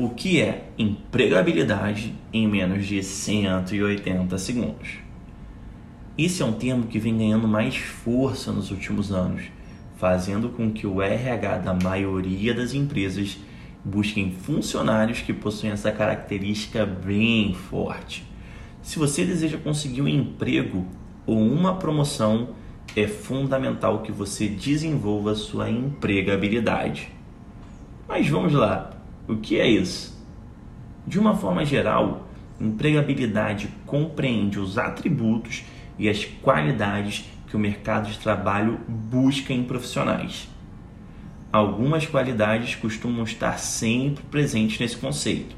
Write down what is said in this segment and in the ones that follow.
o que é empregabilidade em menos de 180 segundos. Esse é um termo que vem ganhando mais força nos últimos anos, fazendo com que o RH da maioria das empresas busquem funcionários que possuem essa característica bem forte. Se você deseja conseguir um emprego ou uma promoção, é fundamental que você desenvolva sua empregabilidade. Mas vamos lá, o que é isso? De uma forma geral, empregabilidade compreende os atributos e as qualidades que o mercado de trabalho busca em profissionais. Algumas qualidades costumam estar sempre presentes nesse conceito,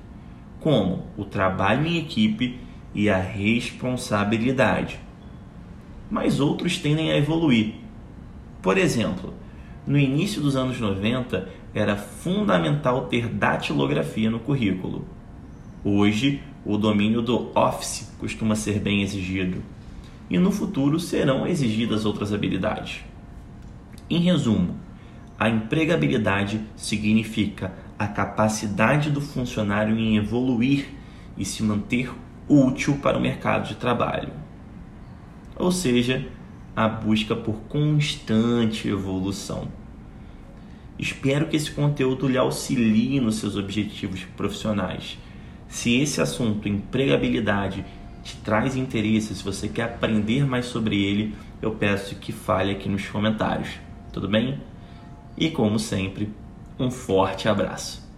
como o trabalho em equipe e a responsabilidade. Mas outros tendem a evoluir. Por exemplo, no início dos anos 90 era fundamental ter datilografia no currículo. Hoje, o domínio do Office costuma ser bem exigido. E no futuro serão exigidas outras habilidades. Em resumo, a empregabilidade significa a capacidade do funcionário em evoluir e se manter útil para o mercado de trabalho. Ou seja, a busca por constante evolução. Espero que esse conteúdo lhe auxilie nos seus objetivos profissionais. Se esse assunto, empregabilidade, te traz interesse, se você quer aprender mais sobre ele, eu peço que fale aqui nos comentários. Tudo bem? E como sempre, um forte abraço.